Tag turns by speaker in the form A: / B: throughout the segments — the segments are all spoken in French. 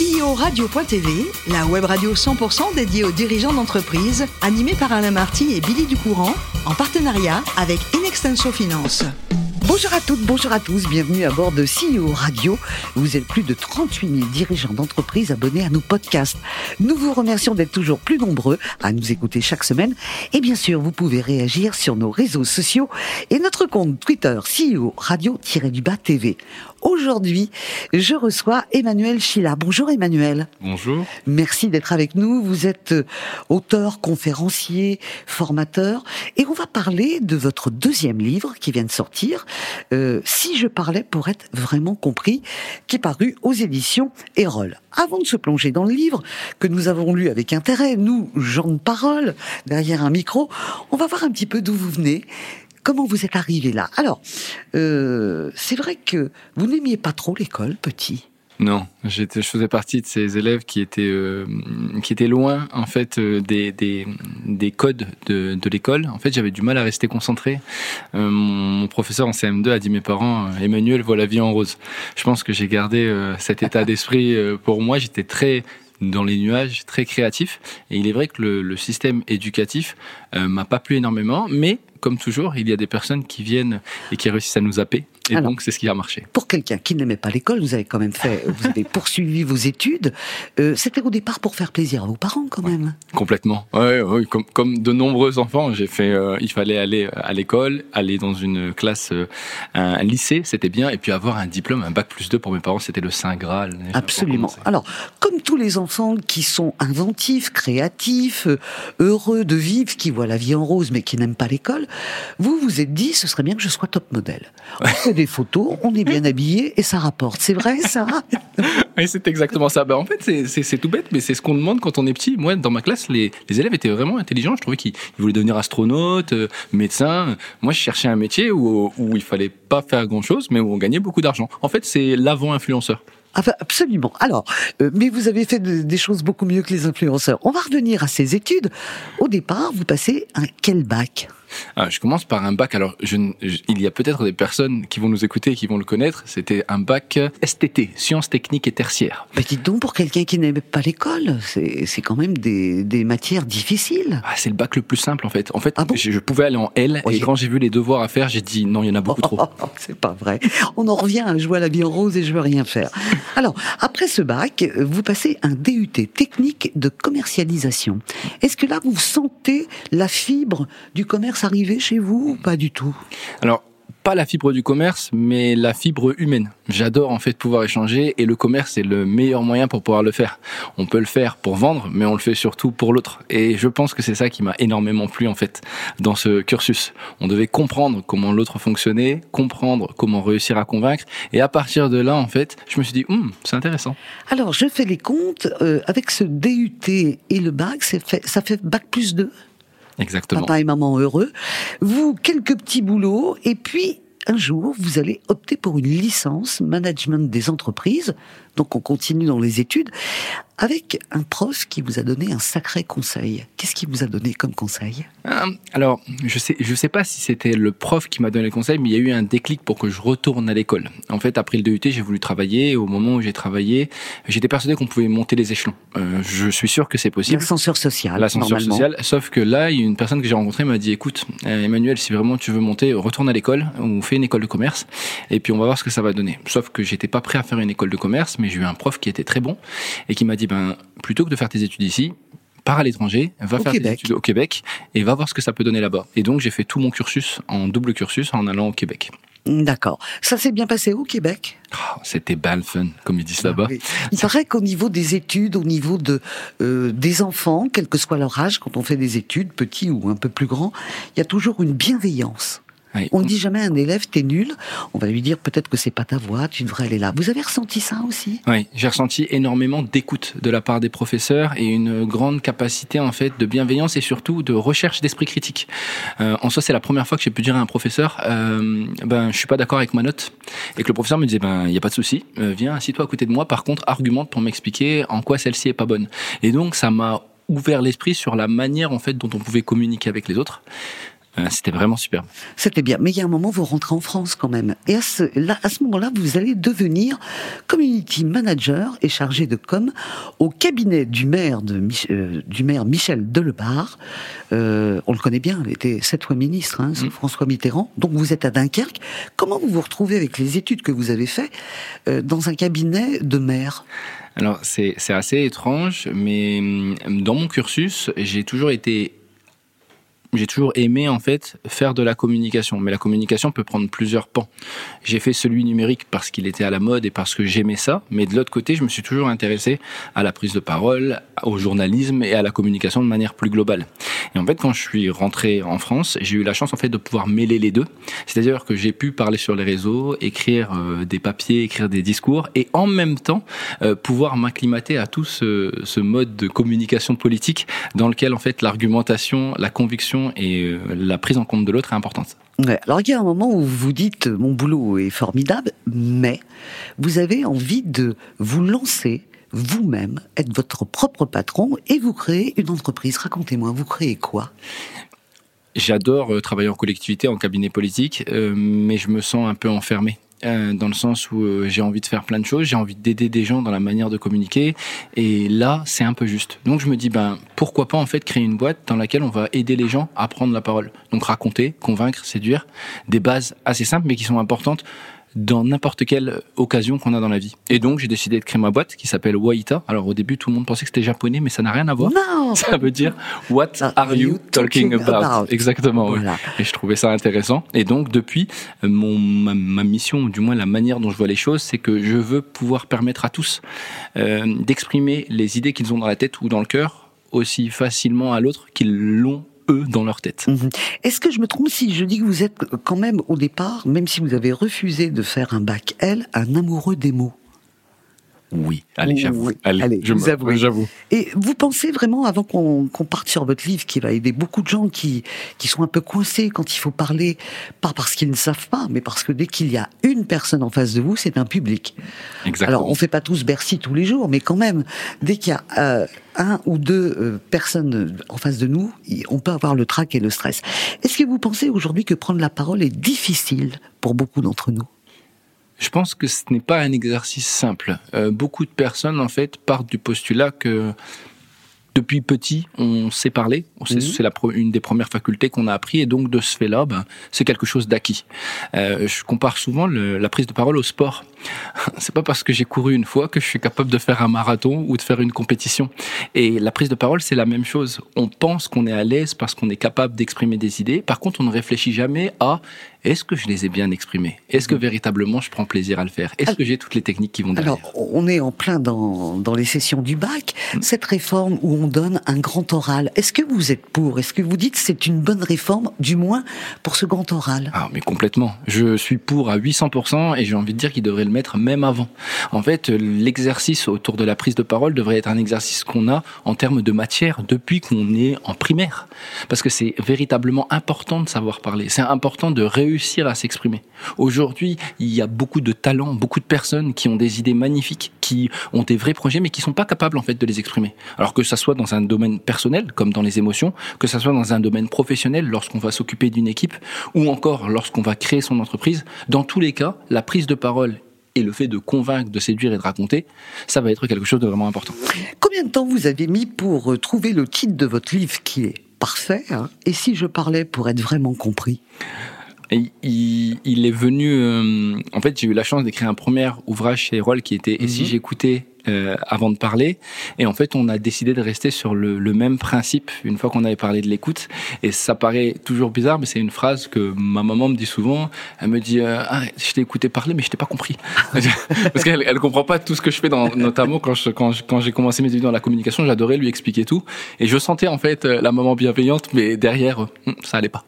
A: CEO Radio.tv, la web radio 100% dédiée aux dirigeants d'entreprise, animée par Alain Marty et Billy Ducourant, en partenariat avec Inextenso Finance.
B: Bonjour à toutes, bonjour à tous, bienvenue à bord de CEO Radio. Vous êtes plus de 38 000 dirigeants d'entreprise abonnés à nos podcasts. Nous vous remercions d'être toujours plus nombreux à nous écouter chaque semaine. Et bien sûr, vous pouvez réagir sur nos réseaux sociaux et notre compte Twitter CEO Radio-du-Bas TV. Aujourd'hui, je reçois Emmanuel Chila. Bonjour Emmanuel.
C: Bonjour.
B: Merci d'être avec nous. Vous êtes euh, auteur, conférencier, formateur. Et on va parler de votre deuxième livre qui vient de sortir, euh, Si je parlais pour être vraiment compris, qui est paru aux éditions Erol. Avant de se plonger dans le livre, que nous avons lu avec intérêt, nous, gens de parole, derrière un micro, on va voir un petit peu d'où vous venez, comment vous êtes arrivé là? Alors, euh, c'est vrai que vous n'aimiez pas trop l'école, petit.
C: Non, j'étais, je faisais partie de ces élèves qui étaient euh, qui étaient loin en fait euh, des, des, des codes de, de l'école. En fait, j'avais du mal à rester concentré. Mon, professeur en CM2 a dit à mes parents Emmanuel voit la vie en rose. Je pense que j'ai gardé cet état d'esprit pour moi. J'étais très dans les nuages, très créatif. Et il est vrai que le, le système éducatif m'a pas plu énormément, mais comme toujours, il y a des personnes qui viennent et qui réussissent à nous happer. Et
B: Alors.
C: donc, c'est ce qui a marché.
B: Pour quelqu'un qui n'aimait pas l'école, vous avez quand même fait, vous avez poursuivi vos études. Euh, C'était au départ pour faire plaisir à vos parents, quand même.
C: Complètement. Ouais, ouais, comme, comme de nombreux enfants, j'ai fait. euh, il fallait aller à l'école, aller dans une classe, euh, un, lycée, c'était bien, et puis avoir un diplôme, un bac plus 2 pour mes parents, c'était le saint graal.
B: Absolument. Alors, comme tous les enfants qui sont inventifs, créatifs, euh, heureux de vivre, qui voient la vie en rose mais qui n'aiment pas l'école, vous vous êtes dit, ce serait bien que je sois top modèle. Fait des photos, on est bien habillé et ça rapporte. C'est vrai, ça
C: Oui, c'est exactement ça. Bah, en fait, c'est- tout bête, mais c'est ce qu'on demande quand on est petit. Moi, dans ma classe, les, les élèves étaient vraiment intelligents. Je trouvais qu'ils ils voulaient devenir astronaute, euh, médecin. Moi, je cherchais un métier où, où il fallait pas faire grand-chose, mais où on gagnait beaucoup d'argent. En fait, c'est l'avant-influenceur.
B: Enfin, absolument. Alors, euh, mais vous avez fait de- des choses beaucoup mieux que les influenceurs. On va revenir à ces études. Au départ, vous passez un quel bac?
C: Ah, je commence par un bac. Alors, je, ne- je- il y a peut-être des personnes qui vont nous écouter et qui vont le connaître. C'était un bac STT, sciences techniques et tertiaires.
B: Mais dites donc, pour quelqu'un qui n'aime pas l'école, c'est c'est quand même des, des matières difficiles.
C: Ah, c'est le bac le plus simple en fait. En fait,
B: Ah bon
C: je, je pouvais aller en L
B: Oui.
C: et quand j'ai vu les devoirs à faire, j'ai dit non, il y en a beaucoup trop.
B: c'est pas vrai. On en revient à jouer à la vie en rose et je veux rien faire. Alors, après ce bac, euh, vous passez un DUT technique de commercialisation. Est-ce que là, vous sentez la fibre du commerce arriver chez vous ou pas du tout?
C: Alors, pas la fibre du commerce, mais la fibre humaine. J'adore en fait pouvoir échanger et le commerce est le meilleur moyen pour pouvoir le faire. On peut le faire pour vendre, mais on le fait surtout pour l'autre. Et je pense que c'est ça qui m'a énormément plu en fait dans ce cursus. On devait comprendre comment l'autre fonctionnait, comprendre comment réussir à convaincre, et à partir de là en fait, je me suis dit, Hum, c'est intéressant.
B: Alors, je fais les comptes. euh, avec ce DUT et le bac, fait, ça fait bac plus 2.
C: Exactement.
B: Papa et maman heureux. Vous, quelques petits boulots. Et puis, un jour, vous allez opter pour une licence management des entreprises. Donc, on continue dans les études. Avec un prof qui vous a donné un sacré conseil. Qu'est-ce qu'il vous a donné comme conseil?
C: Euh, Alors, je sais, je sais pas si c'était le prof qui m'a donné le conseil, mais il y a eu un déclic pour que je retourne à l'école. En fait, après le DUT, j'ai voulu travailler. Et au moment où j'ai travaillé, j'étais persuadé qu'on pouvait monter les échelons. Euh, je suis sûr que c'est possible.
B: L'ascenseur social.
C: L'ascenseur social. Sauf que là, il y a une personne que j'ai rencontrée m'a dit, écoute, euh, Emmanuel, si vraiment tu veux monter, retourne à l'école ou fais une école de commerce, et puis on va voir ce que ça va donner. Sauf que j'étais pas prêt à faire une école de commerce, mais j'ai eu un prof qui était très bon et qui m'a dit, ben, plutôt que de faire tes études ici, pars à l'étranger, va
B: Au
C: faire
B: Québec.
C: tes études au Québec et va voir ce que ça peut donner là-bas. Et donc j'ai fait tout mon cursus en double cursus en allant au Québec.
B: D'accord. Ça s'est bien passé au Québec?
C: Oh, C'était le fun, comme ils disent là-bas.
B: Oui. Il paraît qu'au niveau des études, au niveau de euh, des enfants, quel que soit leur âge, quand on fait des études, petits ou un peu plus grands, il y a toujours une bienveillance. On ne dit jamais à un élève, t'es nul. On va lui dire peut-être que c'est pas ta voie, tu devrais aller là. Vous avez ressenti ça aussi?
C: Oui, j'ai ressenti énormément d'écoute de la part des professeurs et une grande capacité en fait de bienveillance et surtout de recherche d'esprit critique. Euh, en soi, c'est la première fois que j'ai pu dire à un professeur, euh, ben je suis pas d'accord avec ma note, et que le professeur me disait, ben il y a pas de souci, euh, viens assis-toi à côté de moi. Par contre, argumente pour m'expliquer en quoi celle-ci est pas bonne. Et donc ça m'a ouvert l'esprit sur la manière en fait dont on pouvait communiquer avec les autres. C'était vraiment super.
B: C'était bien. Mais il y a un moment, vous rentrez en France quand même. Et à ce, là, à ce moment-là, vous allez devenir community manager et chargé de com au cabinet du maire, de, euh, du maire Michel Delebarre. Euh, on le connaît bien, il était sept fois ministre, hein, mm. François Mitterrand. Donc vous êtes à Dunkerque. Comment vous vous retrouvez avec les études que vous avez faites euh, dans un cabinet de maire?
C: Alors c'est assez étrange, mais hum, dans mon cursus, j'ai toujours été j'ai toujours aimé en fait faire de la communication, mais la communication peut prendre plusieurs pans. J'ai fait celui numérique parce qu'il était à la mode et parce que j'aimais ça, mais de l'autre côté, je me suis toujours intéressé à la prise de parole, au journalisme et à la communication de manière plus globale. Et en fait, quand je suis rentré en France, j'ai eu la chance en fait de pouvoir mêler les deux. C'est-à-dire que j'ai pu parler sur les réseaux, écrire euh, des papiers, écrire des discours, et en même temps euh, pouvoir m'acclimater à tout ce, ce mode de communication politique dans lequel en fait l'argumentation, la conviction et euh, la prise en compte de l'autre est importante.
B: alors il y a un moment où vous dites mon boulot est formidable, mais vous avez envie de vous lancer vous-même, être votre propre patron et vous créer une entreprise. Racontez-moi, vous créez quoi?
C: J'adore euh, travailler en collectivité, en cabinet politique, euh, mais je me sens un peu enfermé. Euh, dans le sens où euh, j'ai envie de faire plein de choses, j'ai envie d'aider des gens dans la manière de communiquer, et là, c'est un peu juste. Donc je me dis, ben pourquoi pas en fait créer une boîte dans laquelle on va aider les gens à prendre la parole. Donc raconter, convaincre, séduire, des bases assez simples mais qui sont importantes dans n'importe quelle occasion qu'on a dans la vie. Et donc, j'ai décidé de créer ma boîte qui s'appelle Waita. Alors, au début, tout le monde pensait que c'était japonais, mais ça n'a rien à voir.
B: Non
C: Ça veut dire What are you talking about, Exactement. Et je trouvais ça intéressant. Et donc, depuis, mon, ma, mission, ou du moins la manière dont je vois les choses, c'est que je veux pouvoir permettre à tous euh, d'exprimer les idées qu'ils ont dans la tête ou dans le cœur aussi facilement à l'autre qu'ils l'ont dans leur tête. Mhm.
B: Est-ce que je me trompe si je dis que vous êtes quand même au départ, même si vous avez refusé de faire un bac L, un amoureux des mots
C: oui, allez, j'avoue. Allez, j'avoue.
B: Et vous pensez vraiment, avant qu'on parte sur votre livre, qui va aider beaucoup de gens qui, qui sont un peu coincés quand il faut parler, pas parce qu'ils ne savent pas, mais parce que dès qu'il y a une personne en face de vous, c'est un public.
C: Exactement.
B: Alors, on fait pas tous Bercy tous les jours, mais quand même, dès qu'il y a euh, un ou deux euh, personnes en face de nous, on peut avoir le trac et le stress. Est-ce que vous pensez aujourd'hui que prendre la parole est difficile pour beaucoup d'entre nous?
C: Je pense que ce n'est pas un exercice simple. Euh, beaucoup de personnes, en fait, partent du postulat que depuis petit, on sait parler. Mhm. C'est une des premières facultés qu'on a appris, et donc de ce fait-là, ben, c'est quelque chose d'acquis. Euh, je compare souvent le, la prise de parole au sport. c'est pas parce que j'ai couru une fois que je suis capable de faire un marathon ou de faire une compétition. Et la prise de parole, c'est la même chose. On pense qu'on est à l'aise parce qu'on est capable d'exprimer des idées. Par contre, on ne réfléchit jamais à est-ce que je les ai bien exprimées? Est-ce que mhm. véritablement je prends plaisir à le faire? Est-ce que j'ai toutes les techniques qui vont derrière?
B: Alors, on est en plein dans, dans les sessions du bac. Mhm. Cette réforme où on donne un grand oral, est-ce que vous êtes pour? Est-ce que vous dites c'est une bonne réforme, du moins pour ce grand oral?
C: Ah, mais complètement. Je suis pour à 800% et j'ai envie de dire qu'il devrait le mettre même avant. En fait, l'exercice autour de la prise de parole devrait être un exercice qu'on a en termes de matière depuis qu'on est en primaire. Parce que c'est véritablement important de savoir parler. C'est important de réussir à s'exprimer. Aujourd'hui, il y a beaucoup de talents, beaucoup de personnes qui ont des idées magnifiques, qui ont des vrais projets, mais qui sont pas capables en fait de les exprimer. Alors que ça soit dans un domaine personnel, comme dans les émotions, que ça soit dans un domaine professionnel, lorsqu'on va s'occuper d'une équipe, ou encore lorsqu'on va créer son entreprise. Dans tous les cas, la prise de parole et le fait de convaincre, de séduire et de raconter, ça va être quelque chose de vraiment important.
B: Combien de temps vous avez mis pour euh, trouver le titre de votre livre qui est parfait hein? Et si je parlais pour être vraiment compris?
C: Il, il, est venu. Euh, en fait, j'ai eu la chance d'écrire un premier ouvrage chez Roll qui était Et si mhm. j'écoutais euh, avant de parler. Et en fait, on a décidé de rester sur le, le même principe une fois qu'on avait parlé de l'écoute. Et ça paraît toujours bizarre, mais c'est une phrase que ma maman me dit souvent. Elle me dit euh, ah, je t'ai écouté parler, mais je t'ai pas compris. Parce qu'elle elle comprend pas tout ce que je fais, dans, notamment quand je, quand, quand j'ai commencé mes études dans la communication, j'adorais lui expliquer tout. Et je sentais en fait la maman bienveillante, mais derrière, hum, ça allait pas.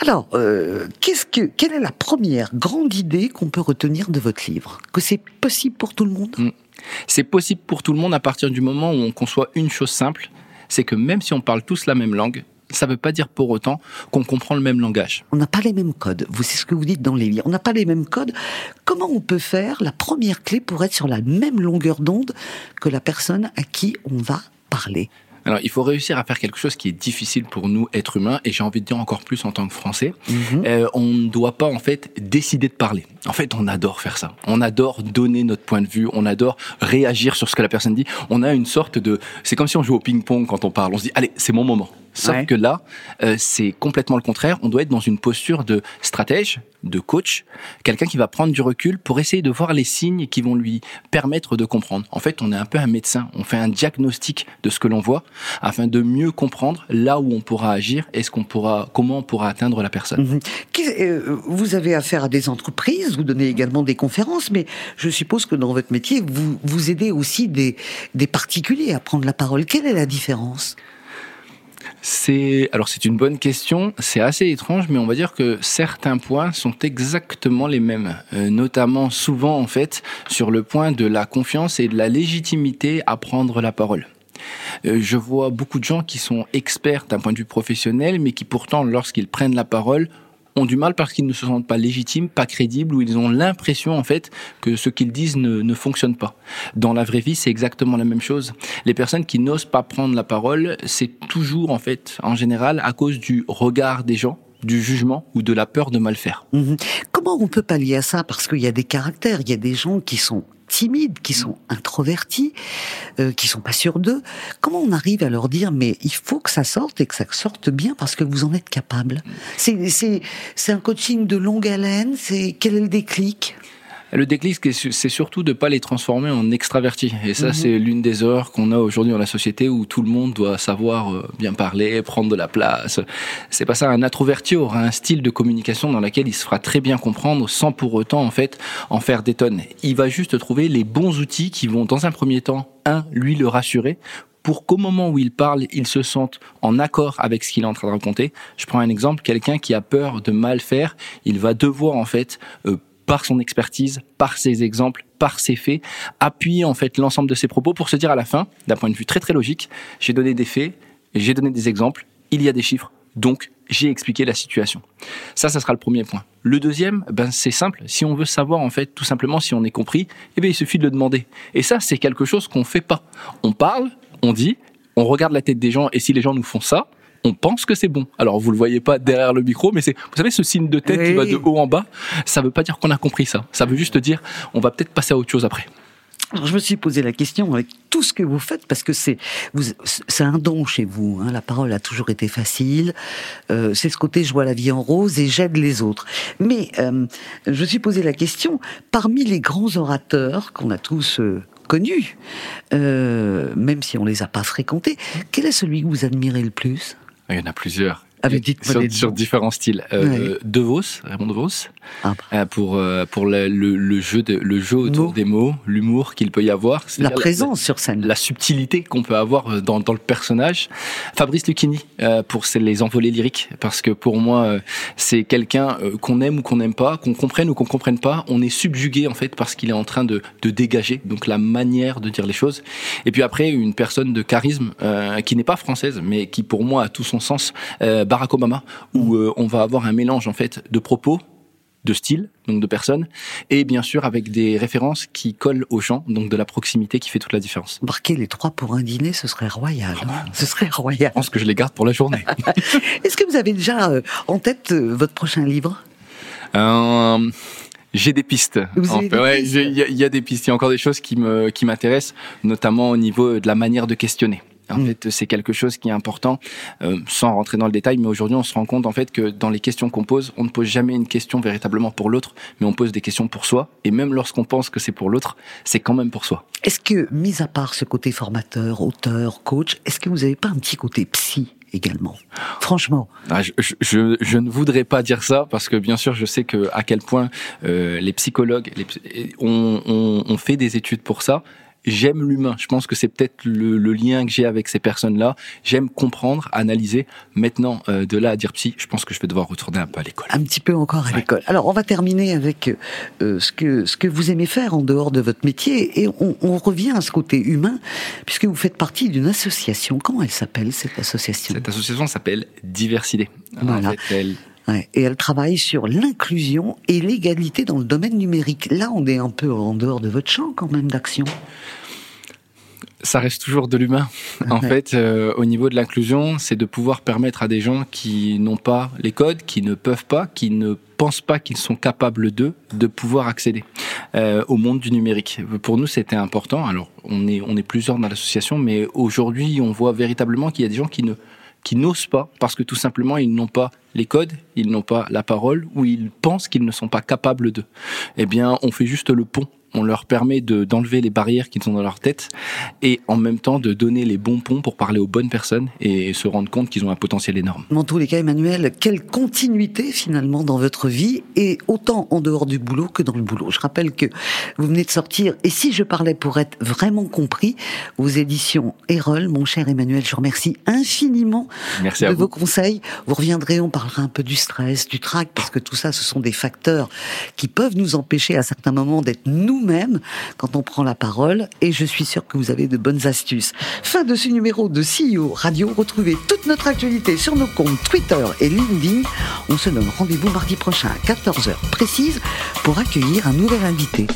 B: Alors, euh, qu'est-ce que, quelle est la première grande idée qu'on peut retenir de votre livre? Que c'est possible pour tout le monde? Hum.
C: C'est possible pour tout le monde à partir du moment où on conçoit une chose simple, c'est que même si on parle tous la même langue, ça ne veut pas dire pour autant qu'on comprend le même langage.
B: On n'a pas les mêmes codes. Vous, c'est ce que vous dites dans les livres. On n'a pas les mêmes codes. Comment on peut faire la première clé pour être sur la même longueur d'onde que la personne à qui on va parler?
C: Alors, il faut réussir à faire quelque chose qui est difficile pour nous, êtres humains, et j'ai envie de dire encore plus en tant que Français.
B: Mhm.
C: Euh, on ne doit pas, en fait, décider de parler. En fait, on adore faire ça. On adore donner notre point de vue. On adore réagir sur ce que la personne dit. On a une sorte de... C'est comme si on joue au ping-pong quand on parle. On se dit, allez, c'est mon moment. Sauf
B: Ouais.
C: que là, euh, c'est complètement le contraire. On doit être dans une posture de stratège, de coach, quelqu'un qui va prendre du recul pour essayer de voir les signes qui vont lui permettre de comprendre. En fait, on est un peu un médecin. On fait un diagnostic de ce que l'on voit afin de mieux comprendre là où on pourra agir et ce qu'on pourra, comment on pourra atteindre la personne.
B: Mhm. Euh, Vous avez affaire à des entreprises, vous donnez également des conférences, mais je suppose que dans votre métier, vous, vous aidez aussi des, des particuliers à prendre la parole. Quelle est la différence?
C: C'est alors c'est une bonne question. C'est assez étrange, mais on va dire que certains points sont exactement les mêmes, Euh, notamment souvent en fait sur le point de la confiance et de la légitimité à prendre la parole. Euh, Je vois beaucoup de gens qui sont experts d'un point de vue professionnel, mais qui pourtant, lorsqu'ils prennent la parole, ont du mal parce qu'ils ne se sentent pas légitimes, pas crédibles, ou ils ont l'impression en fait que ce qu'ils disent ne, ne fonctionne pas. Dans la vraie vie, c'est exactement la même chose. Les personnes qui n'osent pas prendre la parole, c'est toujours en fait, en général, à cause du regard des gens, du jugement ou de la peur de mal faire.
B: Mhm. Comment on peut pallier à ça? Parce qu'il y a des caractères, il y a des gens qui sont timides, qui sont introvertis, euh, qui sont pas sûrs d'eux. Comment on arrive à leur dire mais il faut que ça sorte et que ça sorte bien parce que vous en êtes capable? C'est un coaching de longue haleine. C'est quel est le déclic?
C: Le déclic, c'est surtout de pas les transformer en extravertis. Et ça,
B: Mhm.
C: c'est l'une des erreurs qu'on a aujourd'hui dans la société où tout le monde doit savoir euh, bien parler, prendre de la place. C'est pas ça. Un introverti aura un style de communication dans lequel il se fera très bien comprendre sans pour autant, en fait, en faire des tonnes. Il va juste trouver les bons outils qui vont, dans un premier temps, un, lui le rassurer pour qu'au moment où il parle, il se sente en accord avec ce qu'il est en train de raconter. Je prends un exemple, quelqu'un qui a peur de mal faire, il va devoir en fait, euh, par son expertise, par ses exemples, par ses faits, appuyer en fait l'ensemble de ses propos pour se dire à la fin, d'un point de vue très très logique, j'ai donné des faits, j'ai donné des exemples, il y a des chiffres, donc j'ai expliqué la situation. Ça, ça sera le premier point. Le deuxième, ben c'est simple. Si on veut savoir en fait tout simplement si on est compris, eh bien il suffit de le demander. Et ça, c'est quelque chose qu'on fait pas. On parle, on dit, on regarde la tête des gens, et si les gens nous font ça, on pense que c'est bon. Alors vous le voyez pas derrière le micro, mais c'est, vous savez, ce signe de tête qui va de haut en bas, ça veut pas dire qu'on a compris ça. Ça veut juste dire, on va peut-être passer à autre chose après.
B: Alors, je me suis posé la question avec tout ce que vous faites parce que c'est vous c'est un don chez vous. Hein, la parole a toujours été facile. Euh, c'est ce côté je vois la vie en rose et j'aide les autres. Mais euh, je me suis posé la question parmi les grands orateurs qu'on a tous euh, connus, même si on les a pas fréquentés, quel est celui que vous admirez le plus?
C: Il y en a plusieurs.
B: Dites-moi
C: sur, sur différents styles. Euh, De Vos, Raymond De Vos,
B: Ah,
C: euh, pour euh, pour le, le, le jeu de le jeu autour
B: Mots.
C: des mots, l'humour qu'il peut y avoir,
B: La présence sur scène.
C: la subtilité qu'on peut avoir euh, dans, dans le personnage. Fabrice Lucchini euh, pour ses- les envolées lyriques, parce que pour moi c'est quelqu'un qu'on aime ou qu'on n'aime pas, qu'on comprenne ou qu'on comprenne pas, on est subjugué en fait parce qu'il est en train de, de dégager, donc la manière de dire les choses. Et puis après une personne de charisme euh, qui n'est pas française, mais qui pour moi a tout son sens, euh, Barack Obama, où euh, on va avoir un mélange en fait de propos de style, donc de personnes, et bien sûr avec des références qui collent aux gens, donc de la proximité qui fait toute la différence.
B: Marquer les trois pour un dîner, ce serait royal. Ce serait royal.
C: Je pense que je les garde pour la journée.
B: Est-ce que vous avez déjà euh, en tête euh, votre prochain livre?
C: Euh, j'ai des pistes. Ouais, Il y, y a des pistes. Il y a encore des choses qui me qui m'intéressent, notamment au niveau de la manière de questionner. En
B: Mm.
C: fait, c'est quelque chose qui est important, euh, sans rentrer dans le détail, mais aujourd'hui, on se rend compte en fait que dans les questions qu'on pose, on ne pose jamais une question véritablement pour l'autre, mais on pose des questions pour soi. Et même lorsqu'on pense que c'est pour l'autre, c'est quand même pour soi.
B: Est-ce que, mis à part ce côté formateur, auteur, coach, est-ce que vous n'avez pas un petit côté psy également? Franchement,
C: Ah, je, je, je, ne voudrais pas dire ça parce que bien sûr je sais que à quel point euh, les psychologues les, on, on, on fait des études pour ça. J'aime l'humain. Je pense que c'est peut-être le, le lien que j'ai avec ces personnes-là. J'aime comprendre, analyser. Maintenant, euh, de là à dire psy, je pense que je vais devoir retourner un peu à l'école.
B: un petit peu encore à l'école. Alors, on va terminer avec euh, ce que ce que vous aimez faire en dehors de votre métier, et on, on revient à ce côté humain, puisque vous faites partie d'une association. Comment elle s'appelle cette association?
C: Cette association s'appelle Diversité.
B: Voilà.
C: En fait, elle,
B: Ouais, et elle travaille sur l'inclusion et l'égalité dans le domaine numérique. Là, on est un peu en dehors de votre champ quand même d'action.
C: ça reste toujours de l'humain. En fait, euh, au niveau de l'inclusion, c'est de pouvoir permettre à des gens qui n'ont pas les codes, qui ne peuvent pas, qui ne pensent pas qu'ils sont capables d'eux, de pouvoir accéder euh, au monde du numérique. Pour nous, c'était important. Alors, on est, on est plusieurs dans l'association, mais aujourd'hui, on voit véritablement qu'il y a des gens qui ne qui n'osent pas parce que tout simplement ils n'ont pas les codes, ils n'ont pas la parole ou ils pensent qu'ils ne sont pas capables de. Eh bien, on fait juste le pont on leur permet de d'enlever les barrières qu'ils ont dans leur tête et en même temps de donner les bons ponts pour parler aux bonnes personnes et se rendre compte qu'ils ont un potentiel énorme.
B: Dans tous les cas, Emmanuel, quelle continuité finalement dans votre vie et autant en dehors du boulot que dans le boulot? Je rappelle que vous venez de sortir et si je parlais pour être vraiment compris, vos éditions Erol, mon cher Emmanuel, je vous remercie infiniment
C: Merci
B: de vos conseils. Vous reviendrez, on parlera un peu du stress, du trac, parce que tout ça, ce sont des facteurs qui peuvent nous empêcher à certains moments d'être nous même quand on prend la parole et je suis sûr que vous avez de bonnes astuces. Fin de ce numéro de CEO Radio. Retrouvez toute notre actualité sur nos comptes Twitter et LinkedIn. On se donne rendez-vous mardi prochain à 14h précise pour accueillir un nouvel invité.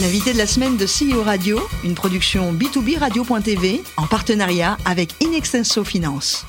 A: L'invité de la semaine de CEO Radio, une production B2B Radio.tv en partenariat avec Inextenso Finance.